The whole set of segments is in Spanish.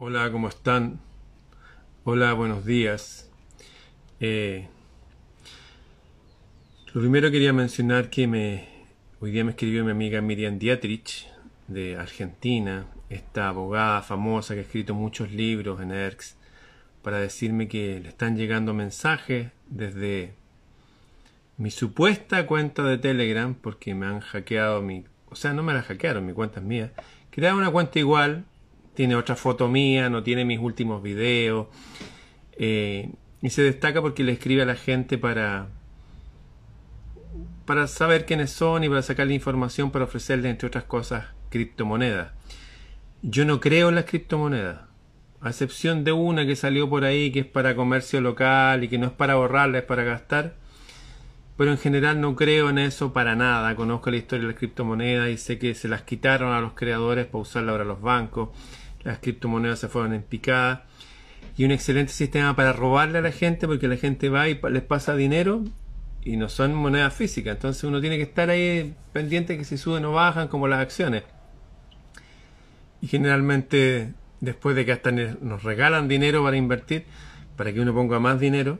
Hola, ¿cómo están? Hola, buenos días. Eh, lo primero quería mencionar que me, hoy día me escribió mi amiga Miriam Dietrich de Argentina, esta abogada famosa que ha escrito muchos libros en ERX, para decirme que le están llegando mensajes desde mi supuesta cuenta de Telegram, porque me han hackeado mi... O sea, no me la hackearon, mi cuenta es mía. Crearon una cuenta igual, tiene otra foto mía, no tiene mis últimos videos. Eh, y se destaca porque le escribe a la gente para, para saber quiénes son y para sacarle información para ofrecerle, entre otras cosas, criptomonedas. Yo no creo en las criptomonedas, a excepción de una que salió por ahí que es para comercio local y que no es para ahorrarla, es para gastar. Pero en general no creo en eso para nada. Conozco la historia de las criptomonedas y sé que se las quitaron a los creadores para usarla ahora los bancos las criptomonedas se fueron en picada. Y un excelente sistema para robarle a la gente porque la gente va y les pasa dinero y no son monedas físicas. Entonces uno tiene que estar ahí pendiente que si suben o bajan como las acciones. Y generalmente después de que hasta nos regalan dinero para invertir para que uno ponga más dinero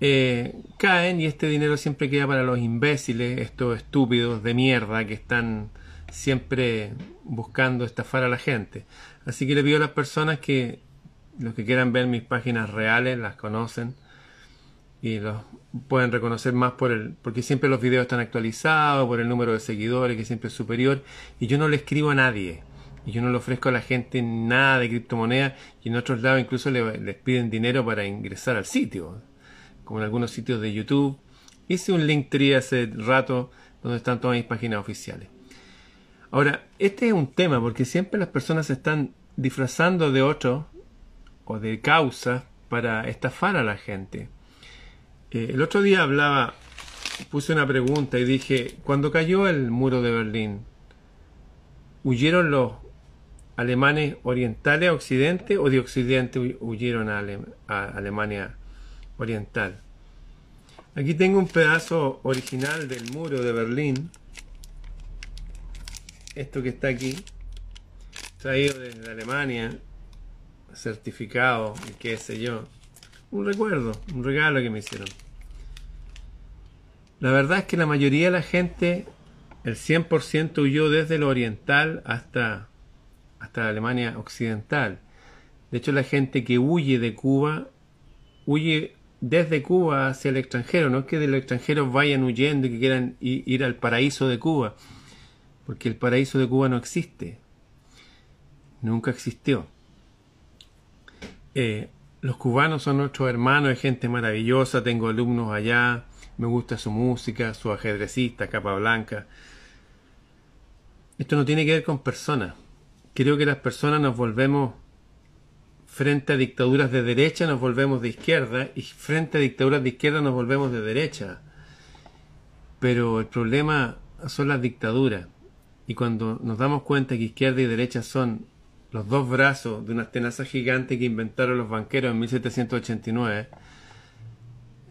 eh, caen y este dinero siempre queda para los imbéciles estos estúpidos de mierda que están siempre buscando estafar a la gente. Así que le pido a las personas que los que quieran ver mis páginas reales las conocen y los pueden reconocer más por el porque siempre los videos están actualizados por el número de seguidores que siempre es superior y yo no le escribo a nadie y yo no le ofrezco a la gente nada de criptomonedas y en otros lados incluso les piden dinero para ingresar al sitio como en algunos sitios de YouTube hice un link tree hace rato donde están todas mis páginas oficiales Ahora, este es un tema porque siempre las personas se están disfrazando de otro o de causa para estafar a la gente. Eh, el otro día hablaba, puse una pregunta y dije, cuando cayó el muro de Berlín, ¿huyeron los alemanes orientales a Occidente o de Occidente huyeron a, a Alemania oriental? Aquí tengo un pedazo original del muro de Berlín esto que está aquí, traído desde Alemania, certificado y qué sé yo. Un recuerdo, un regalo que me hicieron. La verdad es que la mayoría de la gente, el 100% huyó desde lo oriental hasta, hasta la Alemania occidental. De hecho, la gente que huye de Cuba, huye desde Cuba hacia el extranjero. No es que de los extranjeros vayan huyendo y que quieran ir al paraíso de Cuba porque el paraíso de Cuba no existe, nunca existió. Eh, los cubanos son nuestros hermanos, es gente maravillosa, tengo alumnos allá, me gusta su música, su ajedrecista, capa blanca. Esto no tiene que ver con personas. Creo que las personas nos volvemos frente a dictaduras de derecha nos volvemos de izquierda y frente a dictaduras de izquierda nos volvemos de derecha. Pero el problema son las dictaduras. Y cuando nos damos cuenta que izquierda y derecha son los dos brazos de una tenaza gigante que inventaron los banqueros en 1789,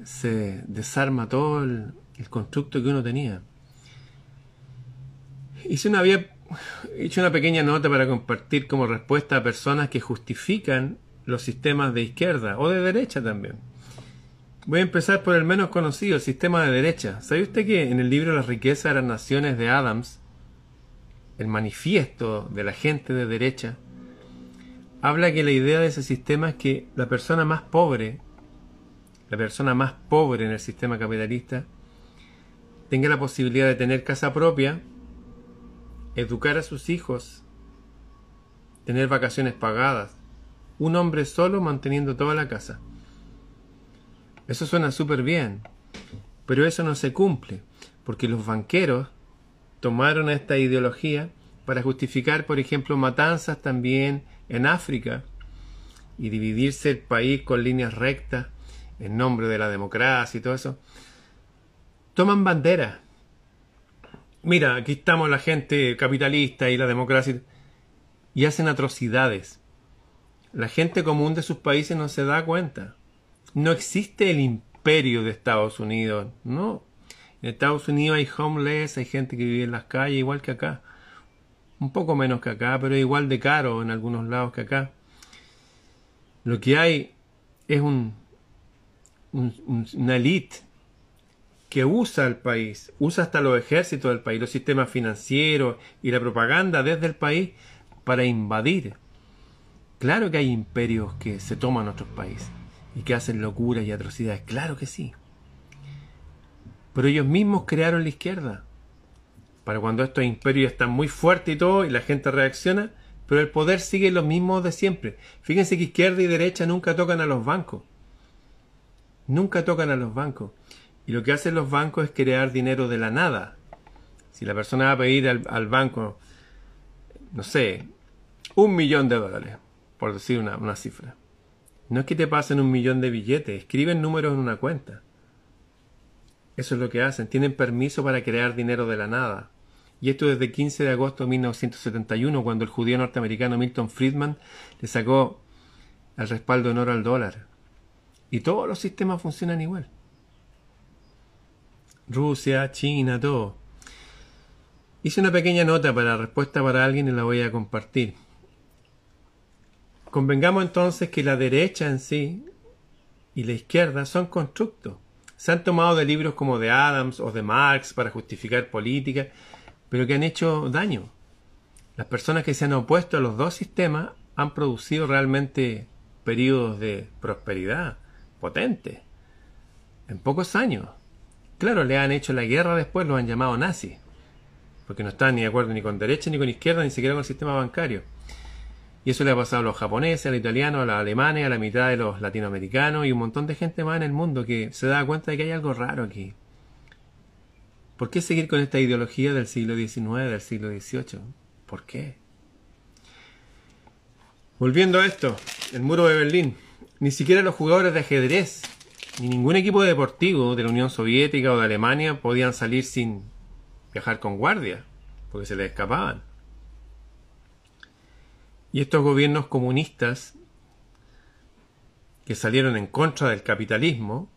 se desarma todo el, constructo que uno tenía. Hice una, había hecho una pequeña nota para compartir como respuesta a personas que justifican los sistemas de izquierda o de derecha también. Voy a empezar por el menos conocido, el sistema de derecha. ¿Sabe usted que en el libro La riqueza de las naciones de Adams el manifiesto de la gente de derecha, habla que la idea de ese sistema es que la persona más pobre, la persona más pobre en el sistema capitalista, tenga la posibilidad de tener casa propia, educar a sus hijos, tener vacaciones pagadas, un hombre solo manteniendo toda la casa. Eso suena súper bien, pero eso no se cumple, porque los banqueros tomaron esta ideología para justificar, por ejemplo, matanzas también en África y dividirse el país con líneas rectas en nombre de la democracia y todo eso. Toman bandera. Mira, aquí estamos la gente capitalista y la democracia y hacen atrocidades. La gente común de sus países no se da cuenta. No existe el imperio de Estados Unidos, no. En Estados Unidos hay homeless, hay gente que vive en las calles igual que acá. Un poco menos que acá, pero igual de caro en algunos lados que acá. Lo que hay es un, una élite que usa el país, usa hasta los ejércitos del país, los sistemas financieros y la propaganda desde el país para invadir. Claro que hay imperios que se toman otros países y que hacen locuras y atrocidades, claro que sí. Pero ellos mismos crearon la izquierda. Para cuando estos imperios están muy fuertes y todo, y la gente reacciona, pero el poder sigue lo mismo de siempre. Fíjense que izquierda y derecha nunca tocan a los bancos. Nunca tocan a los bancos. Y lo que hacen los bancos es crear dinero de la nada. Si la persona va a pedir al, banco, no sé, un millón de dólares, por decir una, una cifra. No es que te pasen un millón de billetes, escriben números en una cuenta. Eso es lo que hacen. Tienen permiso para crear dinero de la nada. Y esto desde 15 de agosto de 1971, cuando el judío norteamericano Milton Friedman le sacó el respaldo en oro al dólar. Y todos los sistemas funcionan igual. Rusia, China, todo. Hice una pequeña nota para respuesta para alguien y la voy a compartir. Convengamos entonces que la derecha en sí y la izquierda son constructos. Se han tomado de libros como de Adams o de Marx para justificar política, pero que han hecho daño. Las personas que se han opuesto a los dos sistemas han producido realmente periodos de prosperidad potentes en pocos años. Claro, le han hecho la guerra después, lo han llamado nazis, porque no están ni de acuerdo ni con derecha, ni con izquierda, ni siquiera con el sistema bancario. Y eso le ha pasado a los japoneses, a los italianos, a los alemanes, a la mitad de los latinoamericanos y un montón de gente más en el mundo que se da cuenta de que hay algo raro aquí. ¿Por qué seguir con esta ideología del siglo XIX, del siglo XVIII? ¿Por qué? Volviendo a esto, el muro de Berlín. Ni siquiera los jugadores de ajedrez, ni ningún equipo deportivo de la Unión Soviética o de Alemania podían salir sin viajar con guardia, porque se les escapaban. Y estos gobiernos comunistas que salieron en contra del capitalismo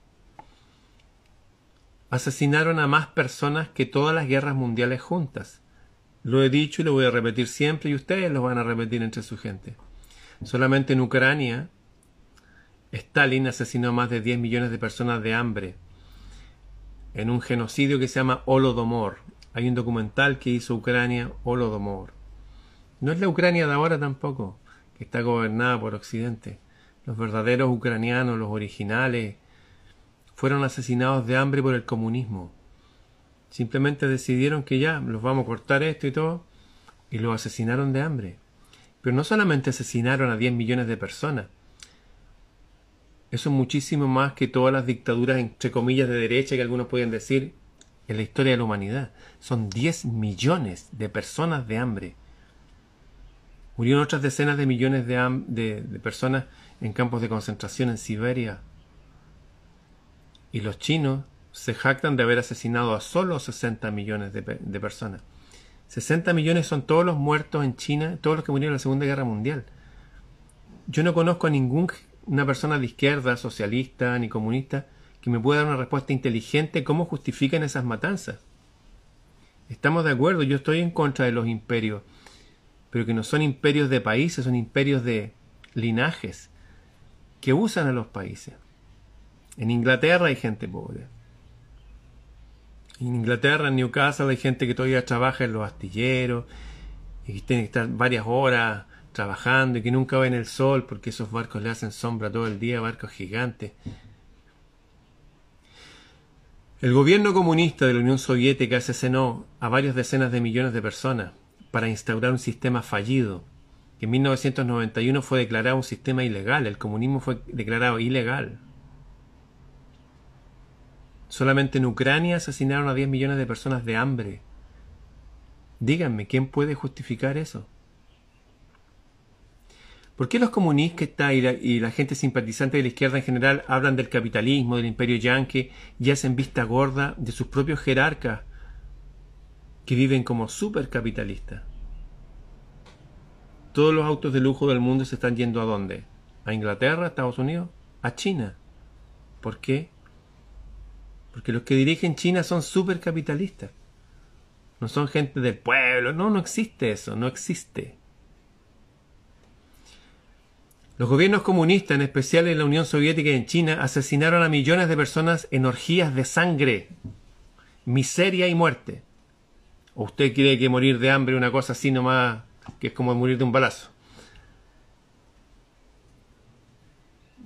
asesinaron a más personas que todas las guerras mundiales juntas. Lo he dicho y lo voy a repetir siempre y ustedes lo van a repetir entre su gente. Solamente en Ucrania Stalin asesinó a más de 10 millones de personas de hambre en un genocidio que se llama Holodomor. Hay un documental que hizo Ucrania, Holodomor. No es la Ucrania de ahora tampoco, que está gobernada por Occidente. Los verdaderos ucranianos, los originales, fueron asesinados de hambre por el comunismo. Simplemente decidieron que ya, los vamos a cortar esto y todo, y los asesinaron de hambre. Pero no solamente asesinaron a 10 millones de personas, eso es muchísimo más que todas las dictaduras, entre comillas, de derecha que algunos pueden decir en la historia de la humanidad. Son 10 millones de personas de hambre. Murieron otras decenas de millones de, personas en campos de concentración en Siberia. Y los chinos se jactan de haber asesinado a solo 60 millones de, de personas. 60 millones son todos los muertos en China, todos los que murieron en la Segunda Guerra Mundial. Yo no conozco a ningún una persona de izquierda, socialista ni comunista que me pueda dar una respuesta inteligente cómo justifican esas matanzas. Estamos de acuerdo, yo estoy en contra de los imperios, pero que no son imperios de países, son imperios de linajes que usan a los países. En Inglaterra hay gente pobre. En Inglaterra, en Newcastle, hay gente que todavía trabaja en los astilleros y tiene que estar varias horas trabajando y que nunca ven el sol porque esos barcos le hacen sombra todo el día, barcos gigantes. El gobierno comunista de la Unión Soviética asesinó a varias decenas de millones de personas para instaurar un sistema fallido, que en 1991 fue declarado un sistema ilegal, el comunismo fue declarado ilegal. Solamente en Ucrania asesinaron a 10 millones de personas de hambre. Díganme, ¿quién puede justificar eso? ¿Por qué los comunistas y la, y gente simpatizante de la izquierda en general hablan del capitalismo, del imperio yanqui y hacen vista gorda de sus propios jerarcas que viven como supercapitalistas? Todos los autos de lujo del mundo se están yendo a dónde? ¿A Inglaterra, a Estados Unidos? ¿A China? ¿Por qué? Porque los que dirigen China son supercapitalistas. No son gente del pueblo. No, no existe eso. No existe. Los gobiernos comunistas, en especial en la Unión Soviética y en China, asesinaron a millones de personas en orgías de sangre, miseria y muerte. ¿O usted cree que morir de hambre es una cosa así nomás, que es como morir de un balazo?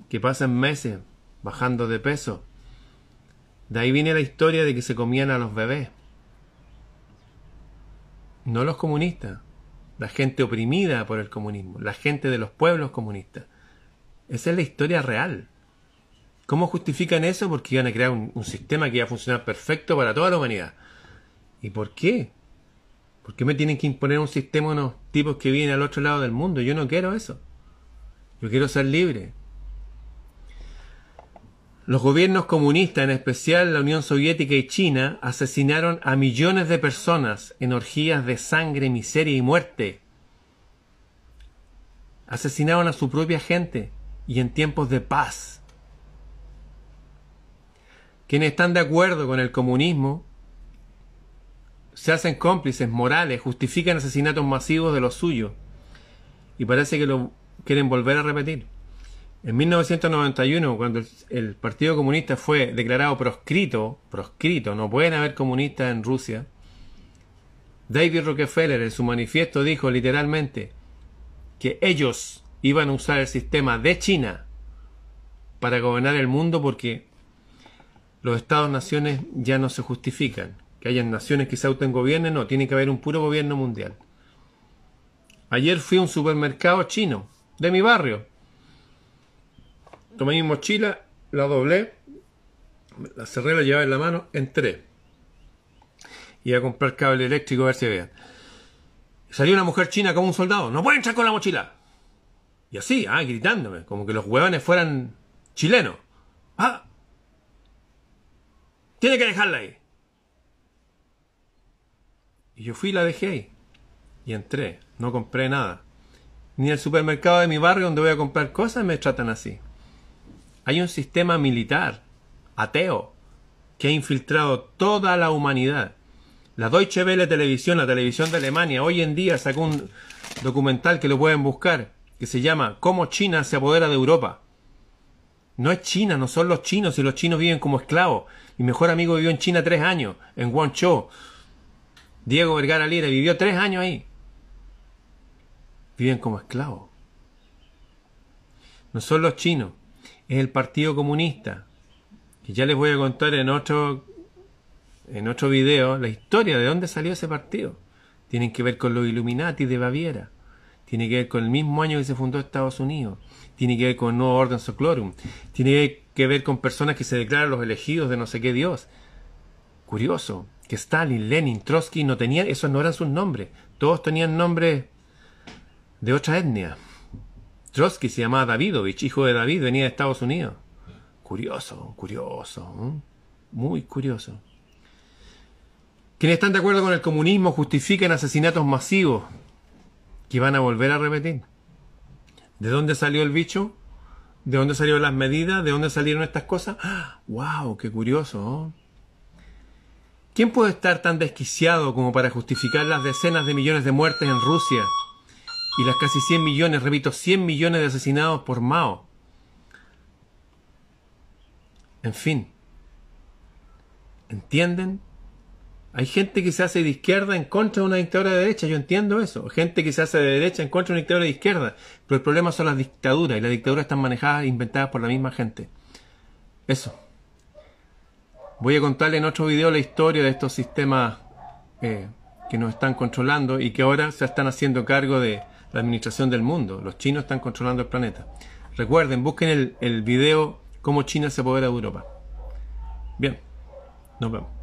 Que pasan meses bajando de peso. De ahí viene la historia de que se comían a los bebés. No los comunistas, la gente oprimida por el comunismo, la gente de los pueblos comunistas. Esa es la historia real. ¿Cómo justifican eso? Porque iban a crear un, sistema que iba a funcionar perfecto para toda la humanidad. ¿Y por qué? ¿Por qué me tienen que imponer un sistema unos tipos que vienen al otro lado del mundo? Yo no quiero eso. Yo quiero ser libre. Los gobiernos comunistas, en especial la Unión Soviética y China, asesinaron a millones de personas en orgías de sangre, miseria y muerte. Asesinaron a su propia gente y en tiempos de paz. Quienes están de acuerdo con el comunismo se hacen cómplices morales, justifican asesinatos masivos de los suyos y parece que lo quieren volver a repetir. En 1991, cuando el, Partido Comunista fue declarado proscrito, proscrito, no pueden haber comunistas en Rusia, David Rockefeller en su manifiesto dijo literalmente que ellos iban a usar el sistema de China para gobernar el mundo porque los estados-naciones ya no se justifican. Que hayan naciones que se autogobiernen, no, tiene que haber un puro gobierno mundial. Ayer fui a un supermercado chino de mi barrio tomé mi mochila, la doblé, la cerré, la llevaba en la mano, entré. Iba a comprar cable eléctrico a ver si vean. Salió una mujer china como un soldado. ¡No puede entrar con la mochila! Y así, ah, gritándome, como que los huevones fueran chilenos. ¡Ah! Tiene que dejarla ahí. Y yo fui y la dejé ahí. Y entré. No compré nada. Ni el supermercado de mi barrio donde voy a comprar cosas me tratan así. Hay un sistema militar, ateo, que ha infiltrado toda la humanidad. La Deutsche Welle Televisión, la televisión de Alemania, hoy en día sacó un documental que lo pueden buscar, que se llama Cómo China se apodera de Europa. No es China, no son los chinos, y los chinos viven como esclavos. Mi mejor amigo vivió en China tres años, en Guangzhou. Diego Vergara Lira vivió tres años ahí. Viven como esclavos. No son los chinos es el Partido Comunista. Y ya les voy a contar en otro, en otro video la historia de dónde salió ese partido. Tienen que ver con los Illuminati de Baviera. Tiene que ver con el mismo año que se fundó Estados Unidos. Tiene que ver con el nuevo orden Sociorum. Tiene que ver con personas que se declaran los elegidos de no sé qué Dios. Curioso, que Stalin, Lenin, Trotsky no tenían, esos no eran sus nombres. Todos tenían nombres de otra etnia. Trotsky se llamaba Davidovich, hijo de David, venía de Estados Unidos. Curioso, curioso, muy curioso. Quienes están de acuerdo con el comunismo justifican asesinatos masivos que van a volver a repetir. ¿De dónde salió el bicho? ¿De dónde salieron las medidas? ¿De dónde salieron estas cosas? ¡Wow! ¡Qué curioso! ¿Quién puede estar tan desquiciado como para justificar las decenas de millones de muertes en Rusia, y las casi 100 millones, repito, 100 millones de asesinados por Mao. En fin, ¿entienden? Hay gente que se hace de izquierda en contra de una dictadura de derecha, yo entiendo eso. Gente que se hace de derecha en contra de una dictadura de izquierda. Pero el problema son las dictaduras y las dictaduras están manejadas e inventadas por la misma gente. Eso. Voy a contarle en otro video la historia de estos sistemas eh, que nos están controlando y que ahora se están haciendo cargo de la administración del mundo. Los chinos están controlando el planeta. Recuerden, busquen el, el video Cómo China se apodera de Europa. Bien, nos vemos.